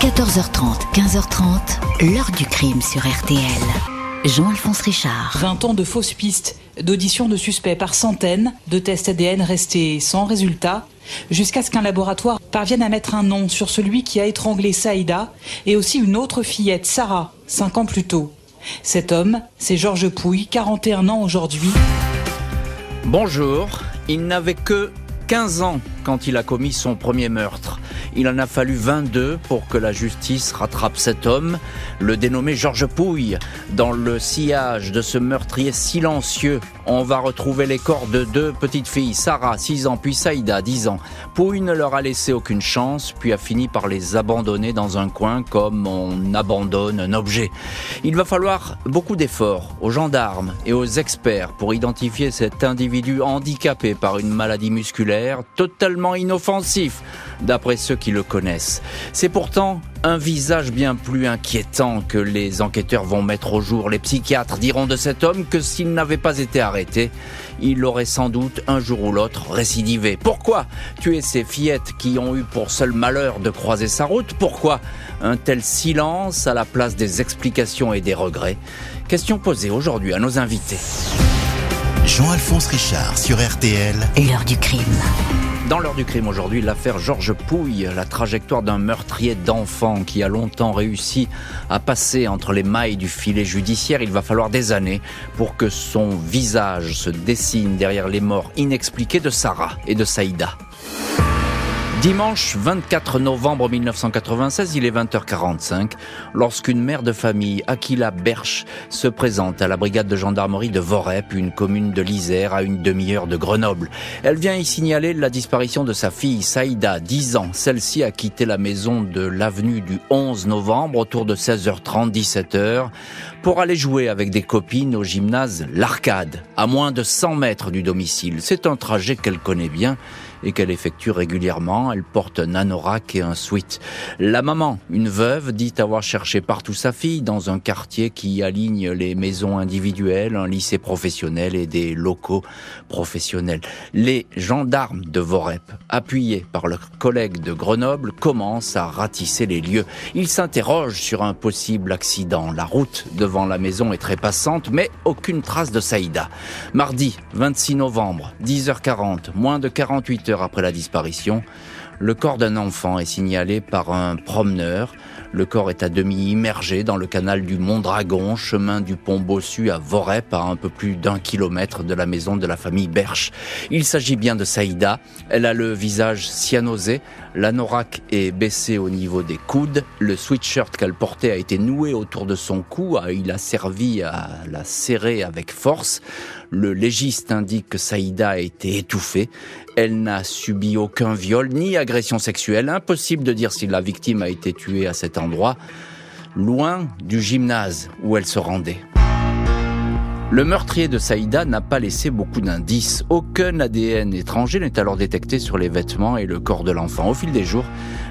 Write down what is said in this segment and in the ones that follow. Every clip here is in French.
14h30, 15h30, l'heure du crime sur RTL. Jean-Alphonse Richard. 20 ans de fausses pistes, d'auditions de suspects par centaines, de tests ADN restés sans résultat, jusqu'à ce qu'un laboratoire parvienne à mettre un nom sur celui qui a étranglé Saïda et aussi une autre fillette, Sarah, 5 ans plus tôt. Cet homme, c'est Georges Pouille, 41 ans aujourd'hui. Bonjour, il n'avait que 15 ans quand il a commis son premier meurtre. Il en a fallu 22 pour que la justice rattrape cet homme, le dénommé Georges Pouille. Dans le sillage de ce meurtrier silencieux, on va retrouver les corps de deux petites filles, Sarah, 6 ans, puis Saïda, 10 ans. Pouille ne leur a laissé aucune chance, puis a fini par les abandonner dans un coin comme on abandonne un objet. Il va falloir beaucoup d'efforts aux gendarmes et aux experts pour identifier cet individu handicapé par une maladie musculaire totalement inoffensif, d'après ceux qui le connaissent. C'est pourtant un visage bien plus inquiétant que les enquêteurs vont mettre au jour. Les psychiatres diront de cet homme que s'il n'avait pas été arrêté, il aurait sans doute un jour ou l'autre récidivé. Pourquoi tuer ces fillettes qui ont eu pour seul malheur de croiser sa route? Pourquoi un tel silence à la place des explications et des regrets? Question posée aujourd'hui à nos invités. Jean-Alphonse Richard sur RTL. L'heure du crime. Dans l'heure du crime aujourd'hui, l'affaire Georges Pouille, la trajectoire d'un meurtrier d'enfant qui a longtemps réussi à passer entre les mailles du filet judiciaire. Il va falloir des années pour que son visage se dessine derrière les morts inexpliquées de Sarah et de Saïda. Dimanche 24 novembre 1996, il est 20h45, lorsqu'une mère de famille, Aquila Berche, se présente à la brigade de gendarmerie de Vorep, une commune de l'Isère à une demi-heure de Grenoble. Elle vient y signaler la disparition de sa fille Saïda, 10 ans. Celle-ci a quitté la maison de l'avenue du 11 novembre autour de 16h30, 17h, pour aller jouer avec des copines au gymnase L'Arcade, à moins de 100 mètres du domicile. C'est un trajet qu'elle connaît bien et qu'elle effectue régulièrement. Elle porte un anorak et un sweat. La maman, une veuve, dit avoir cherché partout sa fille dans un quartier qui aligne les maisons individuelles, un lycée professionnel et des locaux professionnels. Les gendarmes de Vorep, appuyés par leurs collègues de Grenoble, commencent à ratisser les lieux. Ils s'interrogent sur un possible accident. La route devant la maison est très passante, mais aucune trace de Saïda. Mardi 26 novembre, 10h40, moins de 48 après la disparition, le corps d'un enfant est signalé par un promeneur. Le corps est à demi immergé dans le canal du Mont-Dragon, chemin du pont Bossu à Vorep, à un peu plus d'un kilomètre de la maison de la famille Berche. Il s'agit bien de Saïda. Elle a le visage cyanosé, l'anorak est baissé au niveau des coudes, le sweatshirt qu'elle portait a été noué autour de son cou, il a servi à la serrer avec force. Le légiste indique que Saïda a été étouffée. Elle n'a subi aucun viol ni agression sexuelle. Impossible de dire si la victime a été tuée à cet endroit, loin du gymnase où elle se rendait. Le meurtrier de Saïda n'a pas laissé beaucoup d'indices. Aucun ADN étranger n'est alors détecté sur les vêtements et le corps de l'enfant. Au fil des jours,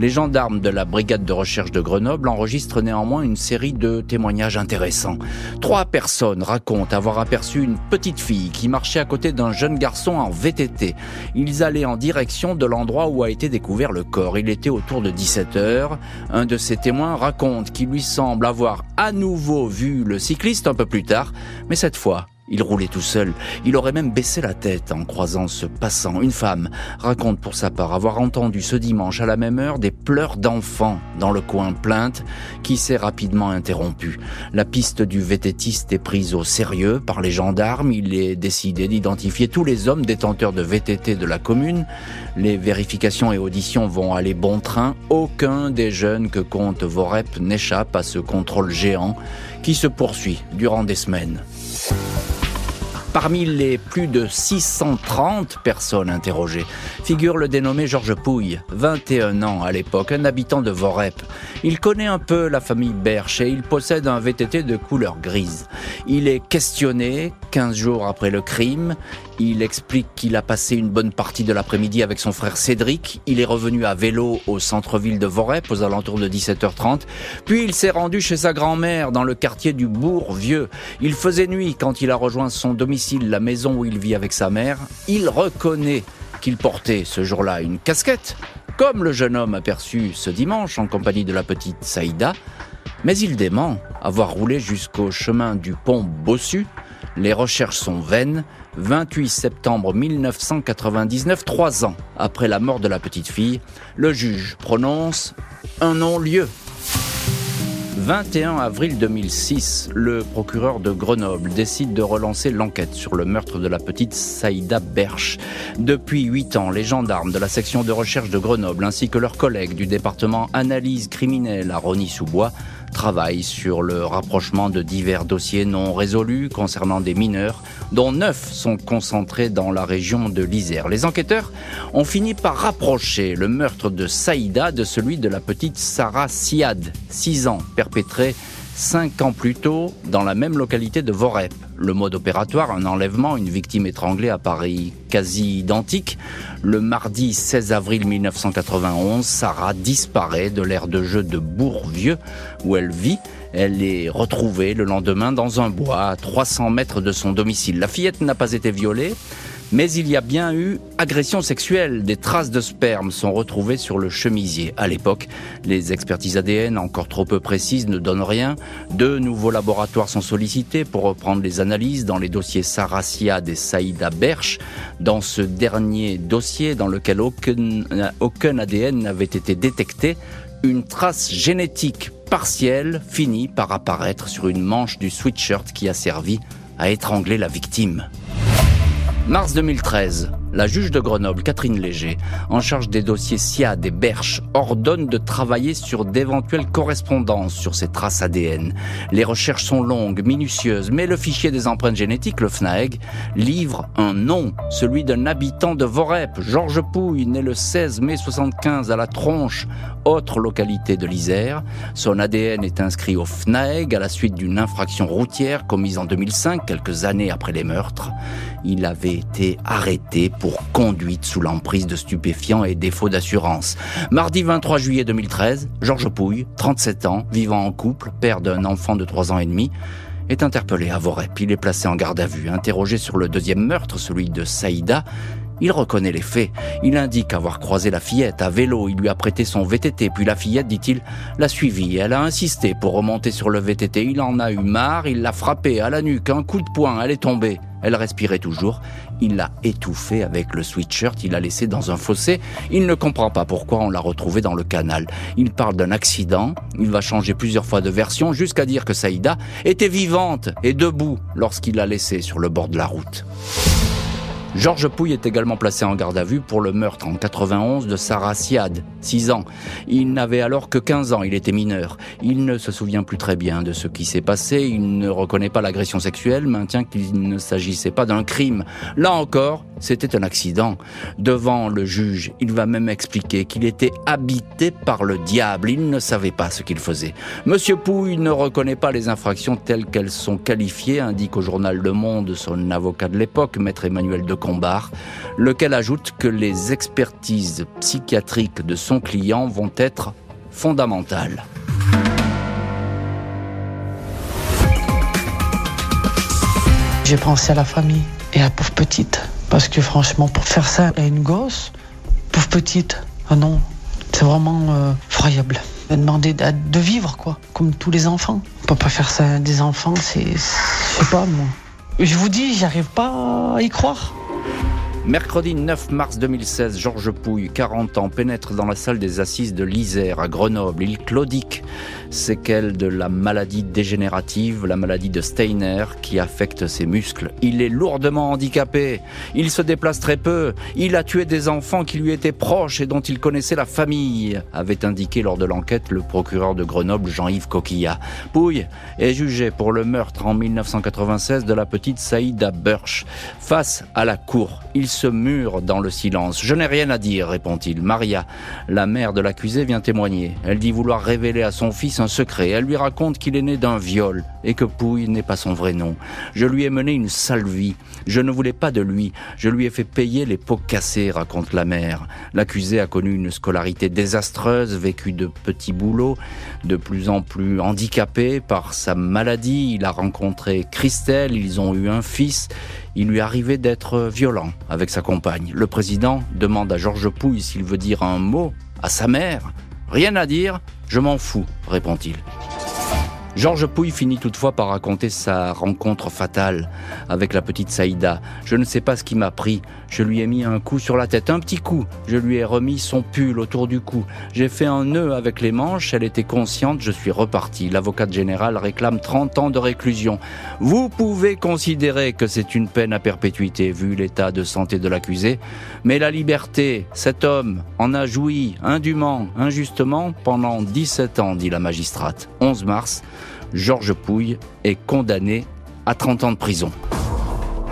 les gendarmes de la brigade de recherche de Grenoble enregistrent néanmoins une série de témoignages intéressants. Trois personnes racontent avoir aperçu une petite fille qui marchait à côté d'un jeune garçon en VTT. Ils allaient en direction de l'endroit où a été découvert le corps. Il était autour de 17 heures. Un de ces témoins raconte qu'il lui semble avoir à nouveau vu le cycliste un peu plus tard, mais cette il roulait tout seul. Il aurait même baissé la tête en croisant ce passant. Une femme raconte pour sa part avoir entendu ce dimanche à la même heure des pleurs d'enfants dans le coin plainte qui s'est rapidement interrompue. La piste du vététiste est prise au sérieux par les gendarmes. Il est décidé d'identifier tous les hommes détenteurs de VTT de la commune. Les vérifications et auditions vont aller bon train. Aucun des jeunes que compte Vorep n'échappe à ce contrôle géant qui se poursuit durant des semaines. Parmi les plus de 630 personnes interrogées figure le dénommé Georges Pouille, 21 ans à l'époque, un habitant de Vorep. Il connaît un peu la famille Berche et il possède un VTT de couleur grise. Il est questionné 15 jours après le crime. Il explique qu'il a passé une bonne partie de l'après-midi avec son frère Cédric. Il est revenu à vélo au centre-ville de Vorep aux alentours de 17h30. Puis il s'est rendu chez sa grand-mère dans le quartier du Bourg-Vieux. Il faisait nuit quand il a rejoint son domicile, la maison où il vit avec sa mère. Il reconnaît qu'il portait ce jour-là une casquette, comme le jeune homme aperçu ce dimanche en compagnie de la petite Saïda, mais il dément avoir roulé jusqu'au chemin du pont Bossu. Les recherches sont vaines. 28 septembre 1999, trois ans après la mort de la petite fille, le juge prononce un non-lieu 21 avril 2006, le procureur de Grenoble décide de relancer l'enquête sur le meurtre de la petite Saïda Berche. Depuis huit ans, les gendarmes de la section de recherche de Grenoble ainsi que leurs collègues du département analyse criminelle à Rony-sous-Bois travaille sur le rapprochement de divers dossiers non résolus concernant des mineurs, dont neuf sont concentrés dans la région de l'Isère. Les enquêteurs ont fini par rapprocher le meurtre de Saïda de celui de la petite Sarah Siad, 6 ans, perpétré cinq ans plus tôt dans la même localité de Vorep. Le mode opératoire, un enlèvement, une victime étranglée à Paris quasi identique. Le mardi 16 avril 1991, Sarah disparaît de l'aire de jeu de Bourvieux où elle vit. Elle est retrouvée le lendemain dans un bois à 300 mètres de son domicile. La fillette n'a pas été violée. Mais il y a bien eu agression sexuelle. Des traces de sperme sont retrouvées sur le chemisier. À l'époque, les expertises ADN, encore trop peu précises, ne donnent rien. Deux nouveaux laboratoires sont sollicités pour reprendre les analyses dans les dossiers Sarah Siad et Saïda Berch. Dans ce dernier dossier, dans lequel aucun ADN n'avait été détecté, une trace génétique partielle finit par apparaître sur une manche du sweatshirt qui a servi à étrangler la victime. Mars 2013, la juge de Grenoble, Catherine Léger, en charge des dossiers SIAD et Berche, ordonne de travailler sur d'éventuelles correspondances sur ces traces ADN. Les recherches sont longues, minutieuses, mais le fichier des empreintes génétiques, le FNAEG, livre un nom, celui d'un habitant de Vorep, Georges Pouille, né le 16 mai 75 à la Tronche, autre localité de l'Isère. Son ADN est inscrit au FNAEG à la suite d'une infraction routière commise en 2005, quelques années après les meurtres. Il avait été arrêté pour conduite sous l'emprise de stupéfiants et défaut d'assurance. Mardi 23 juillet 2013, Georges Pouille, 37 ans, vivant en couple, père d'un enfant de 3 ans et demi, est interpellé à Vorep. Il est placé en garde à vue. Interrogé sur le deuxième meurtre, celui de Saïda, il reconnaît les faits. Il indique avoir croisé la fillette à vélo. Il lui a prêté son VTT. Puis la fillette, dit-il, l'a suivi. Elle a insisté pour remonter sur le VTT. Il en a eu marre. Il l'a frappée à la nuque. Un coup de poing. Elle est tombée. Elle respirait toujours. Il l'a étouffée avec le sweatshirt. Il l'a laissé dans un fossé. Il ne comprend pas pourquoi on l'a retrouvée dans le canal. Il parle d'un accident. Il va changer plusieurs fois de version jusqu'à dire que Saïda était vivante et debout lorsqu'il l'a laissée sur le bord de la route. Georges Pouille est également placé en garde à vue pour le meurtre en 91 de Sarah Siad, 6 ans. Il n'avait alors que 15 ans, il était mineur. Il ne se souvient plus très bien de ce qui s'est passé, il ne reconnaît pas l'agression sexuelle, maintient qu'il ne s'agissait pas d'un crime. Là encore, c'était un accident. Devant le juge, il va même expliquer qu'il était habité par le diable, il ne savait pas ce qu'il faisait. Monsieur Pouille ne reconnaît pas les infractions telles qu'elles sont qualifiées, indique au journal Le Monde son avocat de l'époque, maître Emmanuel de Lequel ajoute que les expertises psychiatriques de son client vont être fondamentales. J'ai pensé à la famille et à la pauvre petite. Parce que franchement, pour faire ça à une gosse, pauvre petite, ah non, c'est vraiment euh, effroyable. Demander de vivre, quoi, comme tous les enfants. On peut pas faire ça à des enfants, c'est. Je sais pas, moi. Je vous dis, j'arrive pas à y croire. Mercredi 9 mars 2016, Georges Pouille, 40 ans, pénètre dans la salle des assises de l'Isère à Grenoble. Il claudique, séquelles de la maladie dégénérative, la maladie de Steiner qui affecte ses muscles. Il est lourdement handicapé, il se déplace très peu, il a tué des enfants qui lui étaient proches et dont il connaissait la famille, avait indiqué lors de l'enquête le procureur de Grenoble Jean-Yves Coquillat. Pouille est jugé pour le meurtre en 1996 de la petite Saïda Burch. Face à la cour, il se mure dans le silence. Je n'ai rien à dire, répond-il. Maria, la mère de l'accusé, vient témoigner. Elle dit vouloir révéler à son fils un secret. Elle lui raconte qu'il est né d'un viol et que Pouille n'est pas son vrai nom. Je lui ai mené une sale vie. Je ne voulais pas de lui. Je lui ai fait payer les pots cassés, raconte la mère. L'accusé a connu une scolarité désastreuse, vécu de petits boulots, de plus en plus handicapé par sa maladie. Il a rencontré Christelle, ils ont eu un fils il lui arrivait d'être violent avec sa compagne. Le président demande à Georges Pouille s'il veut dire un mot À sa mère Rien à dire, je m'en fous, répond-il. Georges Pouille finit toutefois par raconter sa rencontre fatale avec la petite Saïda. Je ne sais pas ce qui m'a pris. Je lui ai mis un coup sur la tête, un petit coup. Je lui ai remis son pull autour du cou. J'ai fait un nœud avec les manches. Elle était consciente. Je suis reparti. L'avocate générale réclame 30 ans de réclusion. Vous pouvez considérer que c'est une peine à perpétuité vu l'état de santé de l'accusé. Mais la liberté, cet homme en a joui indûment, injustement pendant 17 ans, dit la magistrate. 11 mars. Georges Pouille est condamné à 30 ans de prison.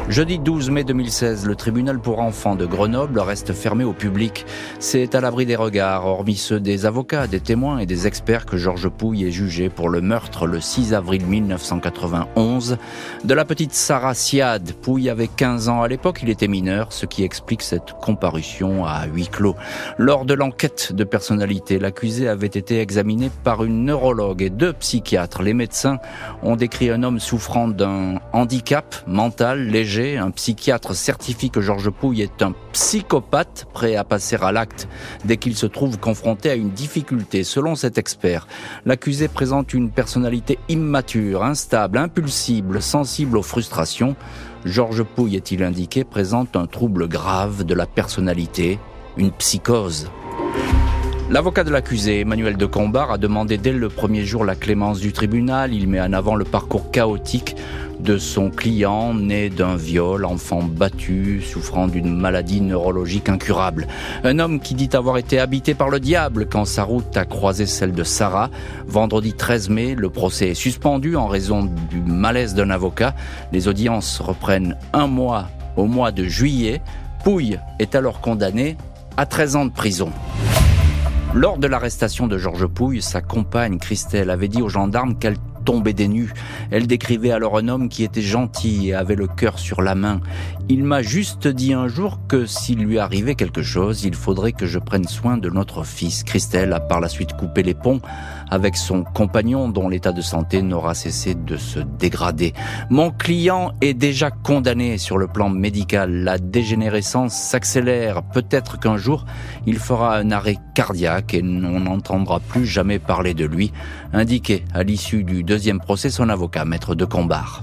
Jeudi 12 mai 2016, le tribunal pour enfants de Grenoble reste fermé au public. C'est à l'abri des regards, hormis ceux des avocats, des témoins et des experts que Georges Pouille est jugé pour le meurtre le 6 avril 1991 de la petite Sarah Siad. Pouille avait 15 ans à l'époque, il était mineur, ce qui explique cette comparution à huis clos. Lors de l'enquête de personnalité, l'accusé avait été examiné par une neurologue et deux psychiatres. Les médecins ont décrit un homme souffrant d'un handicap mental léger un psychiatre certifie que Georges Pouille est un psychopathe prêt à passer à l'acte dès qu'il se trouve confronté à une difficulté. Selon cet expert, l'accusé présente une personnalité immature, instable, impulsible, sensible aux frustrations. Georges Pouille, est-il indiqué, présente un trouble grave de la personnalité, une psychose. L'avocat de l'accusé, Emmanuel de Combar, a demandé dès le premier jour la clémence du tribunal. Il met en avant le parcours chaotique de son client né d'un viol, enfant battu, souffrant d'une maladie neurologique incurable. Un homme qui dit avoir été habité par le diable quand sa route a croisé celle de Sarah. Vendredi 13 mai, le procès est suspendu en raison du malaise d'un avocat. Les audiences reprennent un mois au mois de juillet. Pouille est alors condamné à 13 ans de prison. Lors de l'arrestation de Georges Pouille, sa compagne Christelle avait dit aux gendarmes qu'elle tombait des nues. Elle décrivait alors un homme qui était gentil et avait le cœur sur la main. Il m'a juste dit un jour que s'il lui arrivait quelque chose, il faudrait que je prenne soin de notre fils. Christelle a par la suite coupé les ponts avec son compagnon dont l'état de santé n'aura cessé de se dégrader. Mon client est déjà condamné sur le plan médical. La dégénérescence s'accélère. Peut-être qu'un jour, il fera un arrêt cardiaque et on n'entendra plus jamais parler de lui, indiqué à l'issue du deuxième procès son avocat, maître de Combar.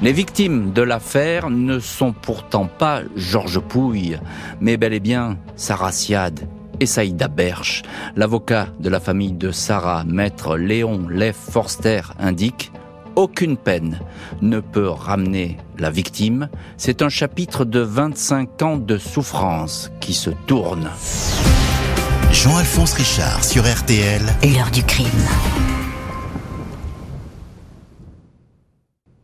Les victimes de l'affaire ne sont pourtant pas Georges Pouille, mais bel et bien Sarah Siad et Saïda Berche. L'avocat de la famille de Sarah, maître Léon Leff Forster, indique aucune peine ne peut ramener la victime. C'est un chapitre de 25 ans de souffrance qui se tourne. Jean-Alphonse Richard sur RTL. L'heure du crime.